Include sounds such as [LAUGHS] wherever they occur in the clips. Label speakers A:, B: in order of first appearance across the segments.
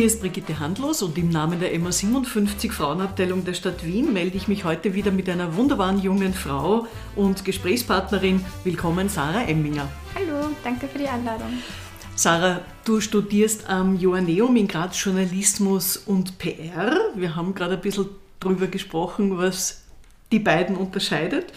A: Hier ist Brigitte Handlos und im Namen der MA 57 Frauenabteilung der Stadt Wien melde ich mich heute wieder mit einer wunderbaren jungen Frau und Gesprächspartnerin. Willkommen, Sarah Emminger.
B: Hallo, danke für die Einladung.
A: Sarah, du studierst am Joanneum in Graz Journalismus und PR. Wir haben gerade ein bisschen darüber gesprochen, was die beiden unterscheidet.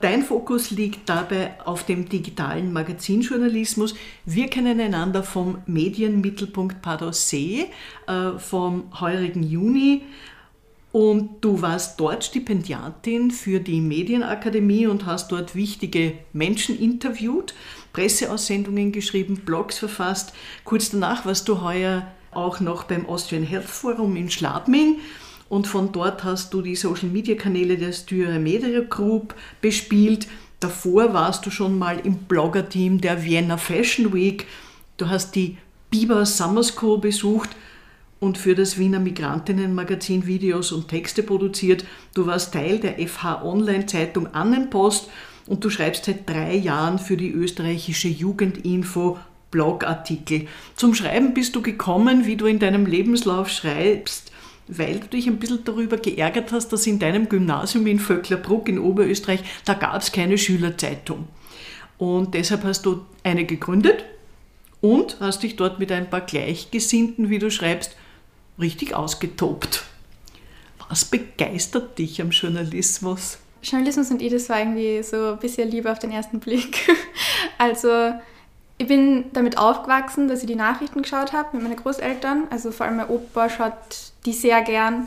A: Dein Fokus liegt dabei auf dem digitalen Magazinjournalismus. Wir kennen einander vom Medienmittelpunkt Padossee äh, vom heurigen Juni. Und du warst dort Stipendiatin für die Medienakademie und hast dort wichtige Menschen interviewt, Presseaussendungen geschrieben, Blogs verfasst. Kurz danach warst du heuer auch noch beim Austrian Health Forum in Schladming und von dort hast du die Social Media Kanäle der Styria Media Group bespielt. Davor warst du schon mal im Blogger-Team der Vienna Fashion Week. Du hast die Biber Summer School besucht und für das Wiener Migrantinnenmagazin Videos und Texte produziert. Du warst Teil der FH Online Zeitung Annenpost und du schreibst seit drei Jahren für die österreichische Jugendinfo Blogartikel. Zum Schreiben bist du gekommen, wie du in deinem Lebenslauf schreibst, weil du dich ein bisschen darüber geärgert hast, dass in deinem Gymnasium in Vöcklerbruck in Oberösterreich, da gab es keine Schülerzeitung. Und deshalb hast du eine gegründet und hast dich dort mit ein paar Gleichgesinnten, wie du schreibst, richtig ausgetobt. Was begeistert dich am Journalismus?
B: Journalismus und das war irgendwie so ein bisschen Liebe auf den ersten Blick. [LAUGHS] Also ich bin damit aufgewachsen, dass ich die Nachrichten geschaut habe mit meinen Großeltern. Also vor allem mein Opa schaut die sehr gern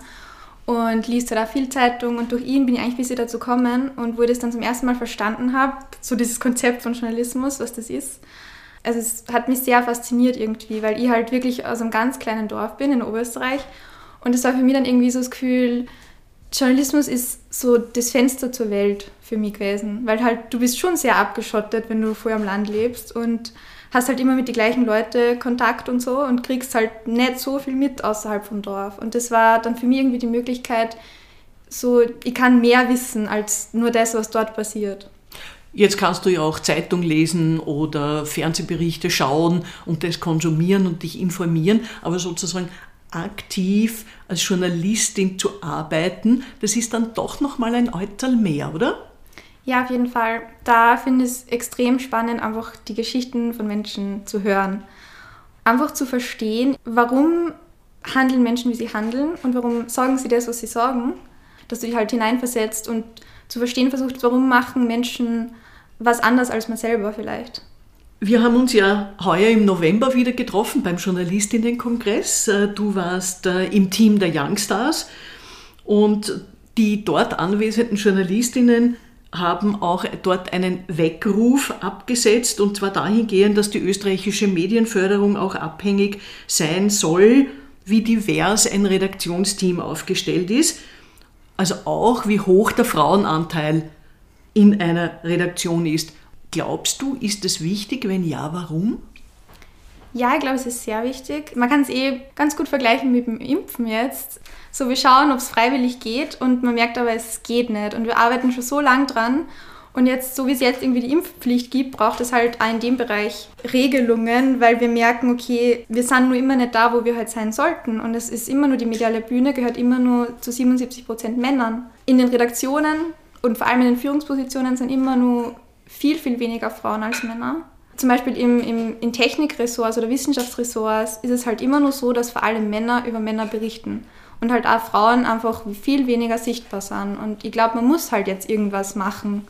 B: und liest halt auch viel Zeitung. Und durch ihn bin ich eigentlich bisschen dazu gekommen und wo ich das dann zum ersten Mal verstanden habe, so dieses Konzept von Journalismus, was das ist. Also es hat mich sehr fasziniert irgendwie, weil ich halt wirklich aus einem ganz kleinen Dorf bin in Oberösterreich. Und es war für mich dann irgendwie so das Gefühl, Journalismus ist so das Fenster zur Welt für mich gewesen, weil halt du bist schon sehr abgeschottet, wenn du vorher am Land lebst und hast halt immer mit den gleichen Leuten Kontakt und so und kriegst halt nicht so viel mit außerhalb vom Dorf. Und das war dann für mich irgendwie die Möglichkeit, so ich kann mehr wissen als nur das, was dort passiert.
A: Jetzt kannst du ja auch Zeitung lesen oder Fernsehberichte schauen und das konsumieren und dich informieren, aber sozusagen aktiv als Journalistin zu arbeiten, das ist dann doch noch mal ein Euterl mehr, oder?
B: Ja, auf jeden Fall. Da finde ich es extrem spannend, einfach die Geschichten von Menschen zu hören. Einfach zu verstehen, warum handeln Menschen, wie sie handeln und warum sagen sie das, was sie sagen. Dass du dich halt hineinversetzt und zu verstehen versucht, warum machen Menschen was anders als man selber vielleicht.
A: Wir haben uns ja heuer im November wieder getroffen beim Journalistinnenkongress. Äh, du warst äh, im Team der Youngstars und die dort anwesenden Journalistinnen haben auch dort einen Weckruf abgesetzt und zwar dahingehend, dass die österreichische Medienförderung auch abhängig sein soll, wie divers ein Redaktionsteam aufgestellt ist. Also auch wie hoch der Frauenanteil in einer Redaktion ist. Glaubst du, ist es wichtig? Wenn ja, warum?
B: Ja, ich glaube, es ist sehr wichtig. Man kann es eh ganz gut vergleichen mit dem Impfen jetzt. So, wir schauen, ob es freiwillig geht und man merkt aber, es geht nicht. Und wir arbeiten schon so lange dran. Und jetzt, so wie es jetzt irgendwie die Impfpflicht gibt, braucht es halt auch in dem Bereich Regelungen, weil wir merken, okay, wir sind nur immer nicht da, wo wir halt sein sollten. Und es ist immer nur die mediale Bühne, gehört immer nur zu 77 Prozent Männern. In den Redaktionen und vor allem in den Führungspositionen sind immer nur viel, viel weniger Frauen als Männer. Zum Beispiel im, im, in Technikressorts oder Wissenschaftsressorts ist es halt immer nur so, dass vor allem Männer über Männer berichten und halt auch Frauen einfach viel weniger sichtbar sind. Und ich glaube, man muss halt jetzt irgendwas machen.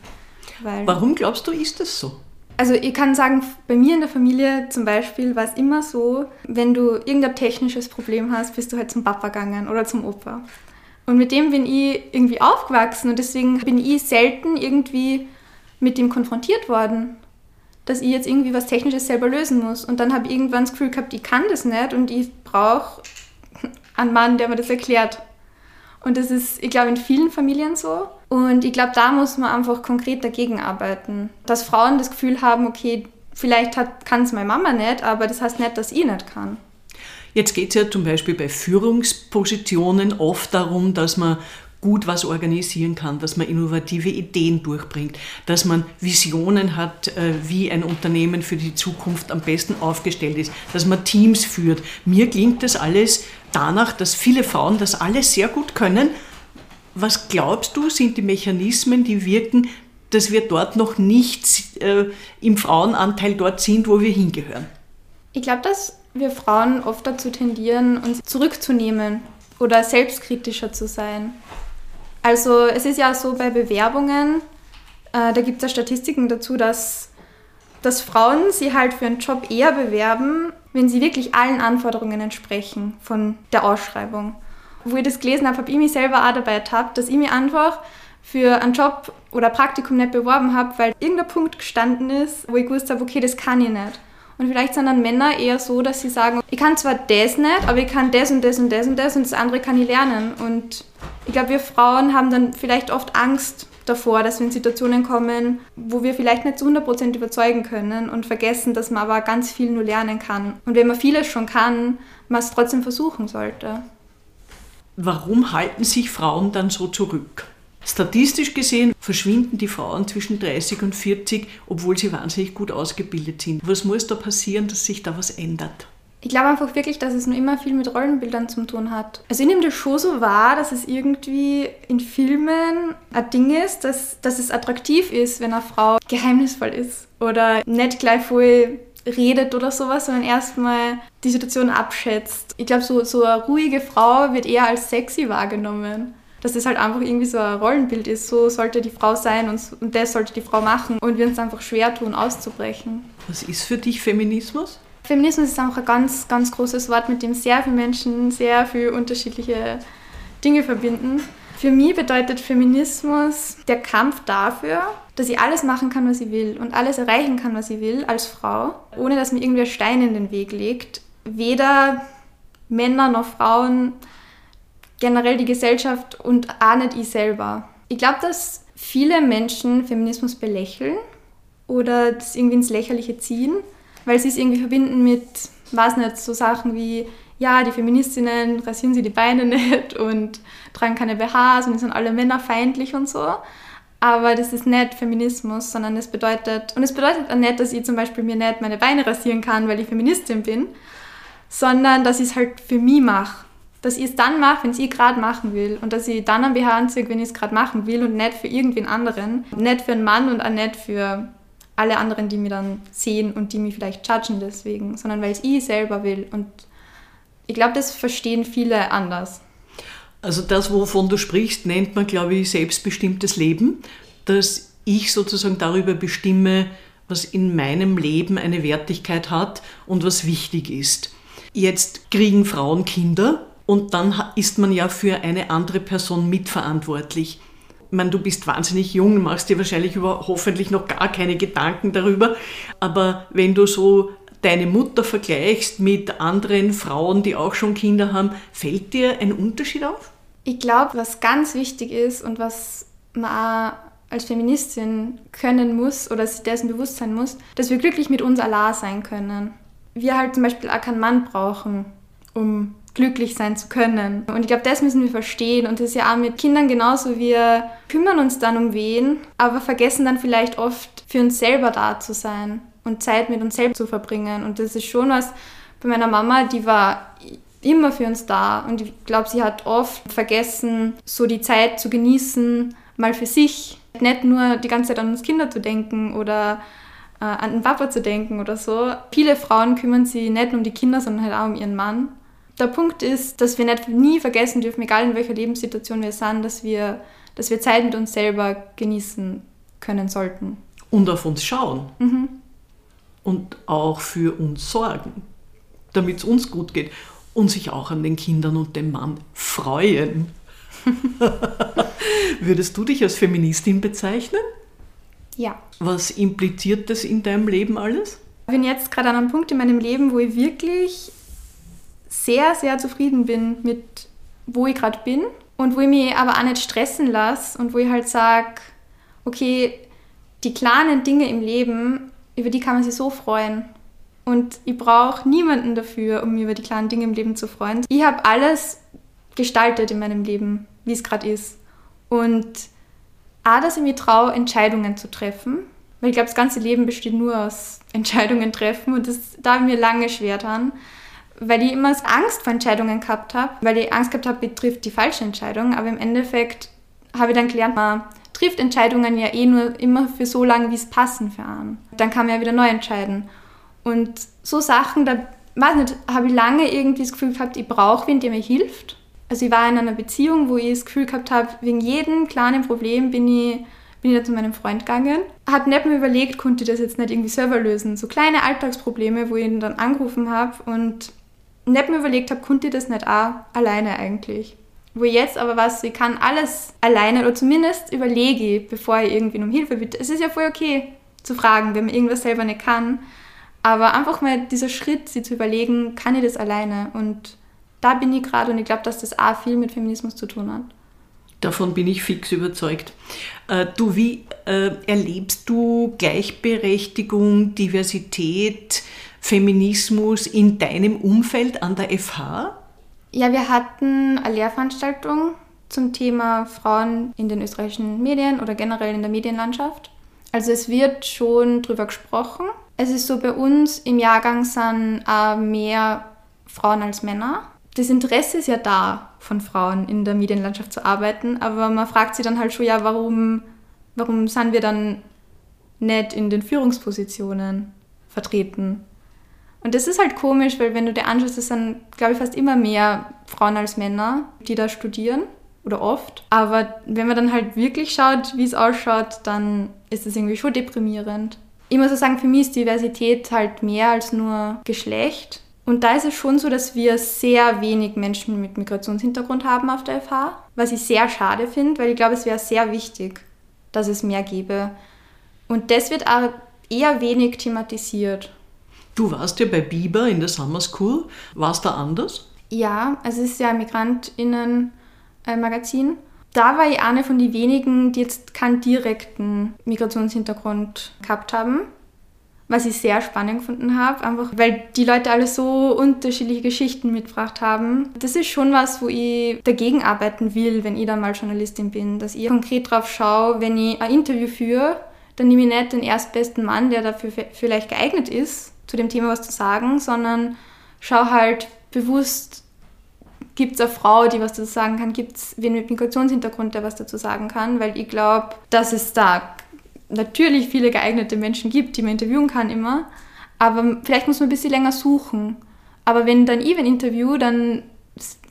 A: Warum glaubst du, ist das so?
B: Also ich kann sagen, bei mir in der Familie zum Beispiel war es immer so, wenn du irgendein technisches Problem hast, bist du halt zum Papa gegangen oder zum Opa. Und mit dem bin ich irgendwie aufgewachsen und deswegen bin ich selten irgendwie mit dem konfrontiert worden, dass ich jetzt irgendwie was Technisches selber lösen muss. Und dann habe ich irgendwann das Gefühl gehabt, ich kann das nicht und ich brauche einen Mann, der mir das erklärt. Und das ist, ich glaube, in vielen Familien so. Und ich glaube, da muss man einfach konkret dagegen arbeiten. Dass Frauen das Gefühl haben, okay, vielleicht kann es meine Mama nicht, aber das heißt nicht, dass ich nicht kann.
A: Jetzt geht es ja zum Beispiel bei Führungspositionen oft darum, dass man gut was organisieren kann, dass man innovative Ideen durchbringt, dass man Visionen hat, äh, wie ein Unternehmen für die Zukunft am besten aufgestellt ist, dass man Teams führt. Mir klingt das alles danach, dass viele Frauen das alles sehr gut können. Was glaubst du, sind die Mechanismen, die wirken, dass wir dort noch nicht äh, im Frauenanteil dort sind, wo wir hingehören?
B: Ich glaube, dass wir Frauen oft dazu tendieren, uns zurückzunehmen oder selbstkritischer zu sein. Also es ist ja so bei Bewerbungen, äh, da gibt es ja Statistiken dazu, dass, dass Frauen sie halt für einen Job eher bewerben, wenn sie wirklich allen Anforderungen entsprechen von der Ausschreibung. Wo ich das gelesen habe, habe ich mich selber auch dabei ertappt, dass ich mich einfach für einen Job oder Praktikum nicht beworben habe, weil irgendein Punkt gestanden ist, wo ich gewusst habe, okay, das kann ich nicht. Und vielleicht sind dann Männer eher so, dass sie sagen, ich kann zwar das nicht, aber ich kann das und das und das und das und das andere kann ich lernen. Und ich glaube, wir Frauen haben dann vielleicht oft Angst davor, dass wir in Situationen kommen, wo wir vielleicht nicht zu 100% überzeugen können und vergessen, dass man aber ganz viel nur lernen kann. Und wenn man vieles schon kann, man es trotzdem versuchen sollte.
A: Warum halten sich Frauen dann so zurück? Statistisch gesehen verschwinden die Frauen zwischen 30 und 40, obwohl sie wahnsinnig gut ausgebildet sind. Was muss da passieren, dass sich da was ändert?
B: Ich glaube einfach wirklich, dass es nur immer viel mit Rollenbildern zu tun hat. Also ich nehme das schon so wahr, dass es irgendwie in Filmen ein Ding ist, dass, dass es attraktiv ist, wenn eine Frau geheimnisvoll ist oder nicht gleich voll redet oder sowas, sondern erstmal die Situation abschätzt. Ich glaube, so, so eine ruhige Frau wird eher als sexy wahrgenommen. Dass das halt einfach irgendwie so ein Rollenbild ist. So sollte die Frau sein und, und das sollte die Frau machen. Und wir uns einfach schwer tun, auszubrechen.
A: Was ist für dich Feminismus?
B: Feminismus ist einfach ein ganz, ganz großes Wort, mit dem sehr viele Menschen sehr viele unterschiedliche Dinge verbinden. Für mich bedeutet Feminismus der Kampf dafür, dass ich alles machen kann, was ich will und alles erreichen kann, was ich will als Frau, ohne dass mir irgendwer Stein in den Weg legt. Weder Männer noch Frauen, generell die Gesellschaft und auch nicht ich selber. Ich glaube, dass viele Menschen Feminismus belächeln oder das irgendwie ins Lächerliche ziehen weil sie es irgendwie verbinden mit, weiß nicht, so Sachen wie, ja, die Feministinnen rasieren sie die Beine [LAUGHS] nicht und tragen keine BHs und sind alle männerfeindlich und so. Aber das ist nicht Feminismus, sondern es bedeutet, und es bedeutet auch nicht, dass ich zum Beispiel mir nicht meine Beine rasieren kann, weil ich Feministin bin, sondern dass ich es halt für mich mache. Dass ich es dann mache, wenn ich gerade machen will. Und dass ich dann ein BH anziehe, wenn ich es gerade machen will und nicht für irgendwen anderen. Nicht für einen Mann und auch nicht für alle anderen, die mir dann sehen und die mich vielleicht judgen deswegen, sondern weil es ich selber will. Und ich glaube, das verstehen viele anders.
A: Also das, wovon du sprichst, nennt man, glaube ich, selbstbestimmtes Leben, dass ich sozusagen darüber bestimme, was in meinem Leben eine Wertigkeit hat und was wichtig ist. Jetzt kriegen Frauen Kinder und dann ist man ja für eine andere Person mitverantwortlich meine, du bist wahnsinnig jung, machst dir wahrscheinlich über, hoffentlich noch gar keine Gedanken darüber, aber wenn du so deine Mutter vergleichst mit anderen Frauen, die auch schon Kinder haben, fällt dir ein Unterschied auf?
B: Ich glaube, was ganz wichtig ist und was man als Feministin können muss oder sich dessen bewusst sein muss, dass wir glücklich mit uns allein sein können. Wir halt zum Beispiel auch keinen Mann brauchen, um glücklich sein zu können. Und ich glaube, das müssen wir verstehen. Und das ist ja auch mit Kindern genauso. Wir kümmern uns dann um wen, aber vergessen dann vielleicht oft für uns selber da zu sein und Zeit mit uns selbst zu verbringen. Und das ist schon was bei meiner Mama, die war immer für uns da. Und ich glaube, sie hat oft vergessen, so die Zeit zu genießen, mal für sich. Nicht nur die ganze Zeit an uns Kinder zu denken oder äh, an den Papa zu denken oder so. Viele Frauen kümmern sich nicht nur um die Kinder, sondern halt auch um ihren Mann der Punkt ist, dass wir nicht nie vergessen dürfen, egal in welcher Lebenssituation wir sind, dass wir, dass wir Zeit mit uns selber genießen können sollten.
A: Und auf uns schauen. Mhm. Und auch für uns sorgen, damit es uns gut geht. Und sich auch an den Kindern und dem Mann freuen. [LAUGHS] Würdest du dich als Feministin bezeichnen?
B: Ja.
A: Was impliziert das in deinem Leben alles?
B: Ich bin jetzt gerade an einem Punkt in meinem Leben, wo ich wirklich sehr, sehr zufrieden bin mit, wo ich gerade bin und wo ich mich aber auch nicht stressen lasse und wo ich halt sage, okay, die kleinen Dinge im Leben, über die kann man sich so freuen. Und ich brauche niemanden dafür, um mich über die kleinen Dinge im Leben zu freuen. Ich habe alles gestaltet in meinem Leben, wie es gerade ist. Und auch, dass ich mich traue, Entscheidungen zu treffen. Weil ich glaube, das ganze Leben besteht nur aus Entscheidungen treffen und das da mir lange schwer dran, weil ich immer Angst vor Entscheidungen gehabt habe, weil ich Angst gehabt habe, ich trifft die falsche Entscheidung, aber im Endeffekt habe ich dann gelernt, man trifft Entscheidungen ja eh nur immer für so lange, wie es passen für einen. Dann kann man ja wieder neu entscheiden. Und so Sachen, da weiß nicht, habe ich lange irgendwie das Gefühl gehabt, ich brauche wen, der mir hilft. Also ich war in einer Beziehung, wo ich das Gefühl gehabt habe, wegen jedem kleinen Problem bin ich, bin ich da zu meinem Freund gegangen. Hat nicht mehr überlegt, konnte ich das jetzt nicht irgendwie selber lösen. So kleine Alltagsprobleme, wo ich ihn dann angerufen habe und nicht mehr überlegt habe, konnte ich das nicht auch alleine eigentlich. Wo ich jetzt aber was, ich kann alles alleine oder zumindest überlege, bevor ich irgendwie um Hilfe bitte. Es ist ja voll okay zu fragen, wenn man irgendwas selber nicht kann. Aber einfach mal dieser Schritt, sie zu überlegen, kann ich das alleine? Und da bin ich gerade und ich glaube, dass das auch viel mit Feminismus zu tun hat.
A: Davon bin ich fix überzeugt. Äh, du, wie äh, erlebst du Gleichberechtigung, Diversität, Feminismus in deinem Umfeld an der FH?
B: Ja, wir hatten eine Lehrveranstaltung zum Thema Frauen in den österreichischen Medien oder generell in der Medienlandschaft. Also es wird schon drüber gesprochen. Es ist so, bei uns im Jahrgang sind äh, mehr Frauen als Männer. Das Interesse ist ja da, von Frauen in der Medienlandschaft zu arbeiten, aber man fragt sich dann halt schon, ja, warum, warum sind wir dann nicht in den Führungspositionen vertreten? Und das ist halt komisch, weil wenn du dir anschaust, es sind, glaube ich, fast immer mehr Frauen als Männer, die da studieren oder oft. Aber wenn man dann halt wirklich schaut, wie es ausschaut, dann ist es irgendwie schon deprimierend. Ich muss auch sagen, für mich ist Diversität halt mehr als nur Geschlecht. Und da ist es schon so, dass wir sehr wenig Menschen mit Migrationshintergrund haben auf der FH, was ich sehr schade finde, weil ich glaube, es wäre sehr wichtig, dass es mehr gäbe. Und das wird auch eher wenig thematisiert.
A: Du warst ja bei Biber in der Summer School. War es da anders?
B: Ja, es ist ja ein Migrantinnen-Magazin. Da war ich eine von den wenigen, die jetzt keinen direkten Migrationshintergrund gehabt haben. Was ich sehr spannend gefunden habe, einfach weil die Leute alle so unterschiedliche Geschichten mitgebracht haben. Das ist schon was, wo ich dagegen arbeiten will, wenn ich dann mal Journalistin bin. Dass ich konkret drauf schaue, wenn ich ein Interview führe, dann nehme ich nicht den erstbesten Mann, der dafür vielleicht geeignet ist, zu dem Thema was zu sagen, sondern schau halt bewusst, gibt es eine Frau, die was dazu sagen kann, gibt es wen mit Migrationshintergrund, der was dazu sagen kann, weil ich glaube, dass es da natürlich viele geeignete Menschen gibt, die man interviewen kann immer, aber vielleicht muss man ein bisschen länger suchen. Aber wenn dann ich ein Interview, dann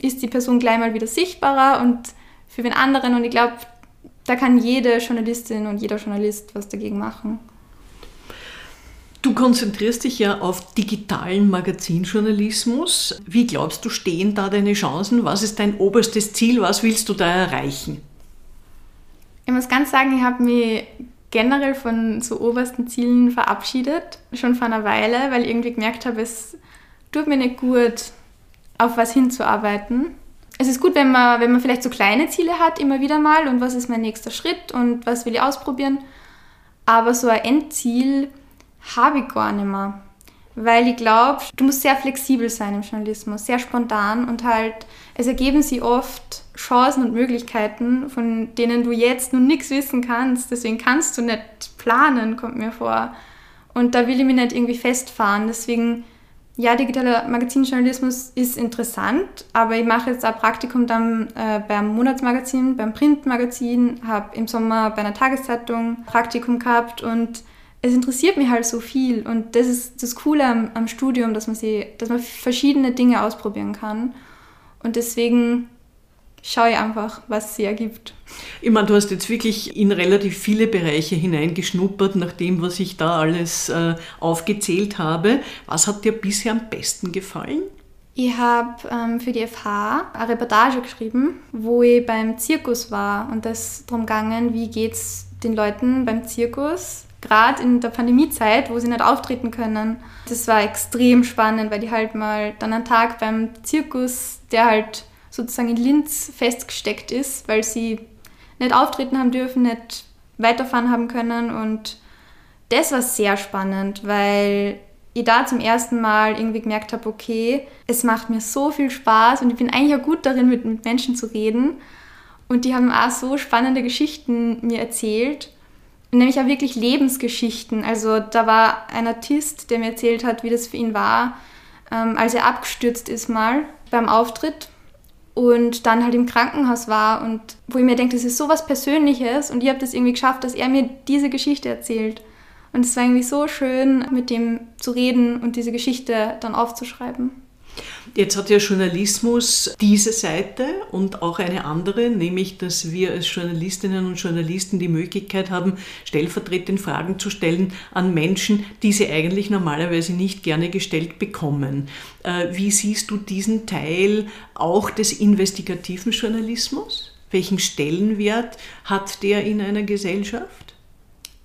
B: ist die Person gleich mal wieder sichtbarer und für den anderen und ich glaube, da kann jede Journalistin und jeder Journalist was dagegen machen.
A: Du konzentrierst dich ja auf digitalen Magazinjournalismus. Wie glaubst du, stehen da deine Chancen? Was ist dein oberstes Ziel? Was willst du da erreichen?
B: Ich muss ganz sagen, ich habe mich generell von so obersten Zielen verabschiedet, schon vor einer Weile, weil ich irgendwie gemerkt habe, es tut mir nicht gut, auf was hinzuarbeiten. Es ist gut, wenn man, wenn man vielleicht so kleine Ziele hat, immer wieder mal und was ist mein nächster Schritt und was will ich ausprobieren. Aber so ein Endziel, habe ich gar nicht mehr. Weil ich glaube, du musst sehr flexibel sein im Journalismus, sehr spontan und halt, es ergeben sich oft Chancen und Möglichkeiten, von denen du jetzt noch nichts wissen kannst. Deswegen kannst du nicht planen, kommt mir vor. Und da will ich mich nicht irgendwie festfahren. Deswegen, ja, digitaler Magazinjournalismus ist interessant, aber ich mache jetzt ein Praktikum dann äh, beim Monatsmagazin, beim Printmagazin, habe im Sommer bei einer Tageszeitung Praktikum gehabt und es interessiert mich halt so viel und das ist das Coole am, am Studium, dass man, sie, dass man verschiedene Dinge ausprobieren kann. Und deswegen schaue ich einfach, was sie ergibt.
A: Ich meine, du hast jetzt wirklich in relativ viele Bereiche hineingeschnuppert, nach dem, was ich da alles äh, aufgezählt habe. Was hat dir bisher am besten gefallen?
B: Ich habe ähm, für die FH eine Reportage geschrieben, wo ich beim Zirkus war und das darum gegangen, wie geht es den Leuten beim Zirkus gerade in der Pandemiezeit, wo sie nicht auftreten können. Das war extrem spannend, weil die halt mal dann einen Tag beim Zirkus, der halt sozusagen in Linz festgesteckt ist, weil sie nicht auftreten haben dürfen, nicht weiterfahren haben können. Und das war sehr spannend, weil ich da zum ersten Mal irgendwie gemerkt habe, okay, es macht mir so viel Spaß und ich bin eigentlich auch gut darin, mit, mit Menschen zu reden. Und die haben auch so spannende Geschichten mir erzählt. Nämlich auch wirklich Lebensgeschichten. Also da war ein Artist, der mir erzählt hat, wie das für ihn war, ähm, als er abgestürzt ist mal beim Auftritt und dann halt im Krankenhaus war und wo ich mir denke, das ist so was Persönliches und ich habe das irgendwie geschafft, dass er mir diese Geschichte erzählt. Und es war irgendwie so schön, mit dem zu reden und diese Geschichte dann aufzuschreiben.
A: Jetzt hat ja Journalismus diese Seite und auch eine andere, nämlich dass wir als Journalistinnen und Journalisten die Möglichkeit haben, stellvertretend Fragen zu stellen an Menschen, die sie eigentlich normalerweise nicht gerne gestellt bekommen. Äh, wie siehst du diesen Teil auch des investigativen Journalismus? Welchen Stellenwert hat der in einer Gesellschaft?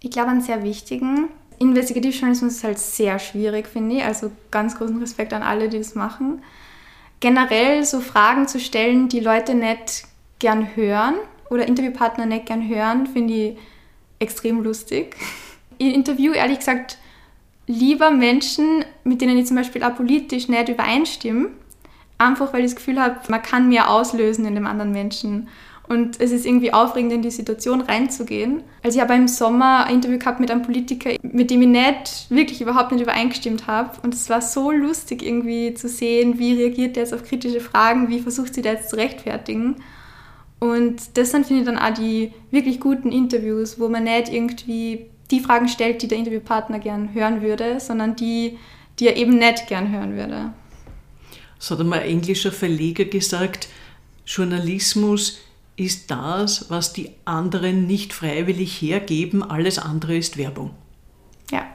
B: Ich glaube, einen sehr wichtigen. Investigativjournalismus ist halt sehr schwierig, finde ich. Also ganz großen Respekt an alle, die das machen. Generell so Fragen zu stellen, die Leute nicht gern hören oder Interviewpartner nicht gern hören, finde ich extrem lustig. Ich interview ehrlich gesagt lieber Menschen, mit denen ich zum Beispiel auch politisch nicht übereinstimme, einfach weil ich das Gefühl habe, man kann mehr auslösen in dem anderen Menschen. Und es ist irgendwie aufregend, in die Situation reinzugehen. Also ich habe im Sommer ein Interview gehabt mit einem Politiker, mit dem ich nicht, wirklich überhaupt nicht übereingestimmt habe. Und es war so lustig irgendwie zu sehen, wie reagiert er jetzt auf kritische Fragen, wie versucht sie da jetzt zu rechtfertigen. Und das sind, finde ich, dann auch die wirklich guten Interviews, wo man nicht irgendwie die Fragen stellt, die der Interviewpartner gern hören würde, sondern die, die er eben nicht gern hören würde.
A: So hat einmal ein englischer Verleger gesagt, Journalismus ist das, was die anderen nicht freiwillig hergeben, alles andere ist Werbung.
B: Ja,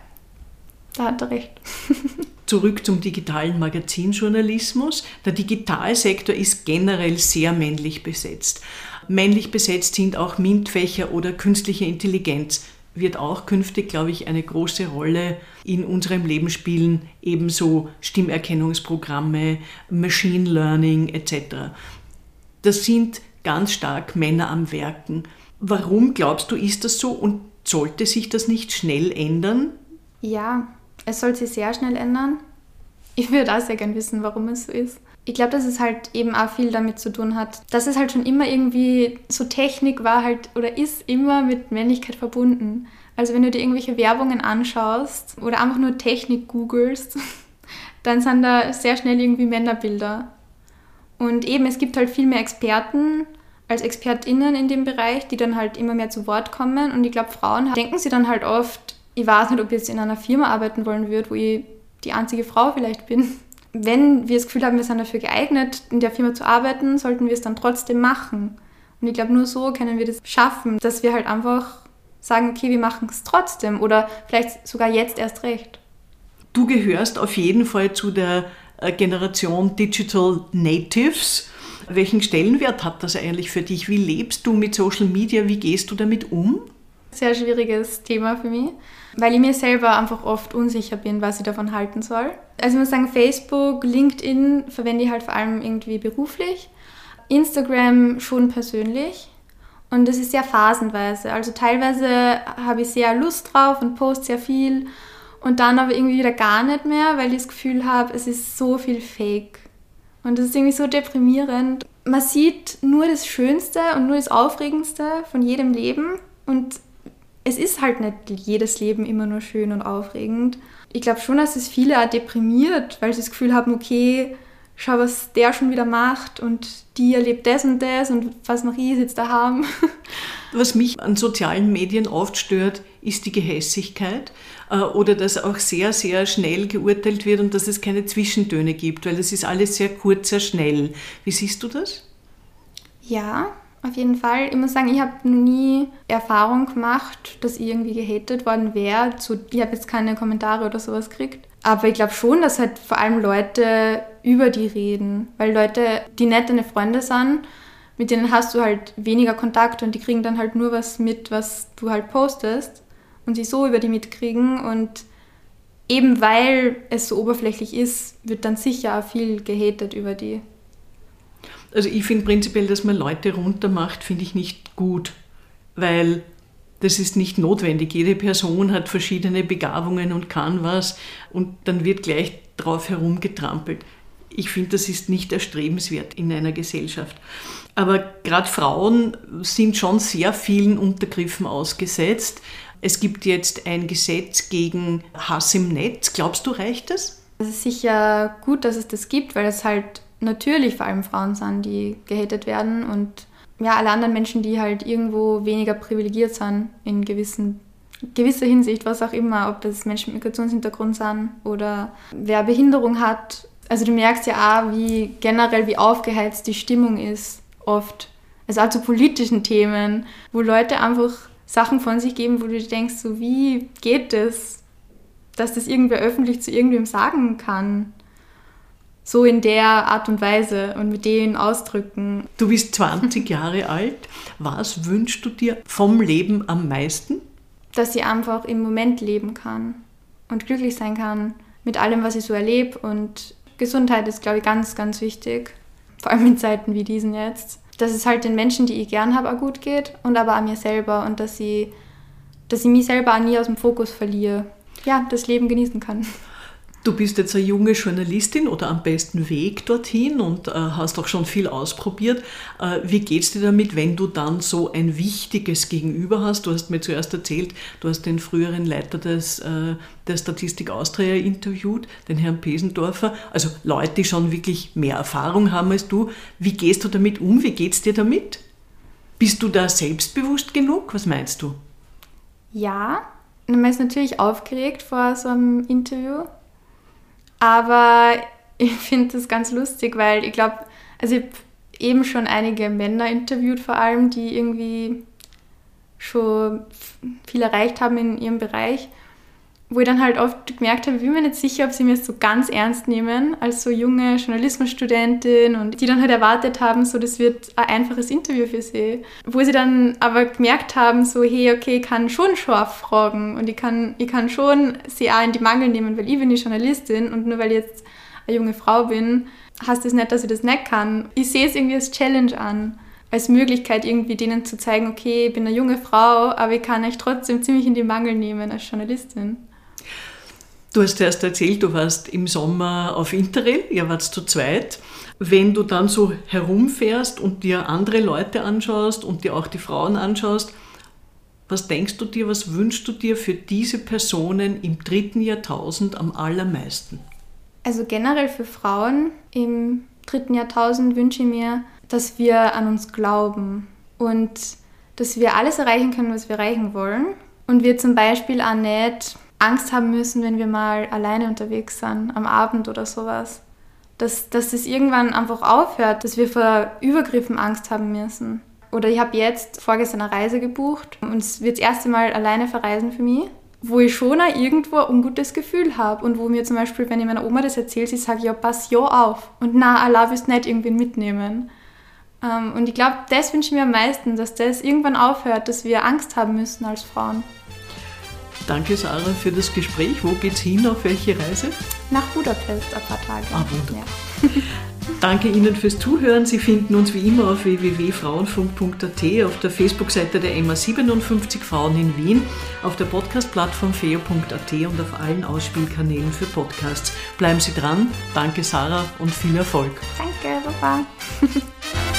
B: da hat er recht. [LAUGHS]
A: Zurück zum digitalen Magazinjournalismus. Der Digitalsektor ist generell sehr männlich besetzt. Männlich besetzt sind auch MINT-Fächer oder künstliche Intelligenz. Wird auch künftig, glaube ich, eine große Rolle in unserem Leben spielen, ebenso Stimmerkennungsprogramme, Machine Learning etc. Das sind ganz stark Männer am Werken. Warum glaubst du, ist das so und sollte sich das nicht schnell ändern?
B: Ja, es soll sich sehr schnell ändern. Ich würde auch sehr gern wissen, warum es so ist. Ich glaube, dass es halt eben auch viel damit zu tun hat, dass es halt schon immer irgendwie so Technik war halt oder ist immer mit Männlichkeit verbunden. Also wenn du dir irgendwelche Werbungen anschaust oder einfach nur Technik googelst, [LAUGHS] dann sind da sehr schnell irgendwie Männerbilder. Und eben, es gibt halt viel mehr Experten als ExpertInnen in dem Bereich, die dann halt immer mehr zu Wort kommen. Und ich glaube, Frauen denken sie dann halt oft, ich weiß nicht, ob ich jetzt in einer Firma arbeiten wollen würde, wo ich die einzige Frau vielleicht bin. Wenn wir das Gefühl haben, wir sind dafür geeignet, in der Firma zu arbeiten, sollten wir es dann trotzdem machen. Und ich glaube, nur so können wir das schaffen, dass wir halt einfach sagen, okay, wir machen es trotzdem oder vielleicht sogar jetzt erst recht.
A: Du gehörst auf jeden Fall zu der Generation Digital Natives. Welchen Stellenwert hat das eigentlich für dich? Wie lebst du mit Social Media? Wie gehst du damit um?
B: Sehr schwieriges Thema für mich, weil ich mir selber einfach oft unsicher bin, was ich davon halten soll. Also ich muss sagen, Facebook, LinkedIn verwende ich halt vor allem irgendwie beruflich. Instagram schon persönlich. Und das ist sehr phasenweise. Also teilweise habe ich sehr Lust drauf und poste sehr viel und dann aber irgendwie wieder gar nicht mehr, weil ich das Gefühl habe, es ist so viel Fake. Und das ist irgendwie so deprimierend. Man sieht nur das Schönste und nur das Aufregendste von jedem Leben. Und es ist halt nicht jedes Leben immer nur schön und aufregend. Ich glaube schon, dass es viele auch deprimiert, weil sie das Gefühl haben, okay, schau, was der schon wieder macht und die erlebt das und das und was mache ich jetzt daheim. [LAUGHS]
A: Was mich an sozialen Medien oft stört, ist die Gehässigkeit oder dass auch sehr, sehr schnell geurteilt wird und dass es keine Zwischentöne gibt, weil es ist alles sehr kurz, sehr schnell. Wie siehst du das?
B: Ja, auf jeden Fall. Ich muss sagen, ich habe nie Erfahrung gemacht, dass ich irgendwie gehatet worden wäre. Ich habe jetzt keine Kommentare oder sowas gekriegt. Aber ich glaube schon, dass halt vor allem Leute über die reden. Weil Leute, die nicht deine Freunde sind, mit denen hast du halt weniger Kontakt und die kriegen dann halt nur was mit, was du halt postest und sie so über die mitkriegen und eben weil es so oberflächlich ist, wird dann sicher auch viel gehatet über die.
A: Also ich finde prinzipiell, dass man Leute runtermacht, finde ich nicht gut, weil das ist nicht notwendig. Jede Person hat verschiedene Begabungen und kann was und dann wird gleich drauf herumgetrampelt. Ich finde, das ist nicht erstrebenswert in einer Gesellschaft. Aber gerade Frauen sind schon sehr vielen Untergriffen ausgesetzt. Es gibt jetzt ein Gesetz gegen Hass im Netz. Glaubst du, reicht das?
B: Es ist sicher gut, dass es das gibt, weil es halt natürlich vor allem Frauen sind, die gehatet werden und ja, alle anderen Menschen, die halt irgendwo weniger privilegiert sind in gewissen, gewisser Hinsicht, was auch immer, ob das Menschen mit Migrationshintergrund sind oder wer Behinderung hat. Also du merkst ja auch, wie generell, wie aufgeheizt die Stimmung ist, oft. Also auch zu politischen Themen, wo Leute einfach Sachen von sich geben, wo du denkst, so wie geht das, dass das irgendwer öffentlich zu irgendwem sagen kann? so in der Art und Weise und mit den Ausdrücken.
A: Du bist 20 Jahre alt. Was wünschst du dir vom Leben am meisten?
B: Dass ich einfach im Moment leben kann und glücklich sein kann mit allem, was ich so erlebe. Und Gesundheit ist, glaube ich, ganz, ganz wichtig. Vor allem in Zeiten wie diesen jetzt. Dass es halt den Menschen, die ich gern habe, auch gut geht und aber an mir selber und dass ich, dass ich mich selber auch nie aus dem Fokus verliere. Ja, das Leben genießen kann.
A: Du bist jetzt eine junge Journalistin oder am besten Weg dorthin und äh, hast auch schon viel ausprobiert. Äh, wie geht es dir damit, wenn du dann so ein wichtiges Gegenüber hast? Du hast mir zuerst erzählt, du hast den früheren Leiter des, äh, der Statistik Austria interviewt, den Herrn Pesendorfer. Also Leute, die schon wirklich mehr Erfahrung haben als du. Wie gehst du damit um? Wie geht es dir damit? Bist du da selbstbewusst genug? Was meinst du?
B: Ja, man ist natürlich aufgeregt vor so einem Interview aber [LAUGHS] ich finde das ganz lustig, weil ich glaube, also ich habe eben schon einige Männer interviewt, vor allem, die irgendwie schon viel erreicht haben in ihrem Bereich wo ich dann halt oft gemerkt habe, ich bin mir nicht sicher, ob sie mir so ganz ernst nehmen als so junge Journalismusstudentin und die dann halt erwartet haben, so das wird ein einfaches Interview für sie. Wo sie dann aber gemerkt haben, so hey, okay, ich kann schon scharf fragen und ich kann, ich kann schon sie auch in die Mangel nehmen, weil ich bin die Journalistin und nur weil ich jetzt eine junge Frau bin, heißt das nicht, dass ich das nicht kann. Ich sehe es irgendwie als Challenge an als Möglichkeit, irgendwie denen zu zeigen, okay, ich bin eine junge Frau, aber ich kann euch trotzdem ziemlich in die Mangel nehmen als Journalistin.
A: Du hast erst erzählt, du warst im Sommer auf Interrail, ihr wart zu zweit. Wenn du dann so herumfährst und dir andere Leute anschaust und dir auch die Frauen anschaust, was denkst du dir, was wünschst du dir für diese Personen im dritten Jahrtausend am allermeisten?
B: Also generell für Frauen im dritten Jahrtausend wünsche ich mir, dass wir an uns glauben und dass wir alles erreichen können, was wir erreichen wollen. Und wir zum Beispiel auch nicht Angst haben müssen, wenn wir mal alleine unterwegs sind, am Abend oder sowas. Dass, dass das irgendwann einfach aufhört, dass wir vor Übergriffen Angst haben müssen. Oder ich habe jetzt vorgestern eine Reise gebucht und es wird das erste Mal alleine verreisen für mich, wo ich schon auch irgendwo ein ungutes Gefühl habe und wo mir zum Beispiel, wenn ich meiner Oma das erzähle, sie sagt, ja, pass ja auf und na, Allah wirst nicht irgendwen mitnehmen. Ähm, und ich glaube, das wünsche ich mir am meisten, dass das irgendwann aufhört, dass wir Angst haben müssen als Frauen.
A: Danke, Sarah, für das Gespräch. Wo geht's hin? Auf welche Reise?
B: Nach Budapest ein paar Tage.
A: Ah, wunderbar. Ja. [LAUGHS] Danke Ihnen fürs Zuhören. Sie finden uns wie immer auf www.frauenfunk.at, auf der Facebook-Seite der MA 57 Frauen in Wien, auf der Podcast-Plattform feo.at und auf allen Ausspielkanälen für Podcasts. Bleiben Sie dran. Danke Sarah und viel Erfolg.
B: Danke, Baba. [LAUGHS]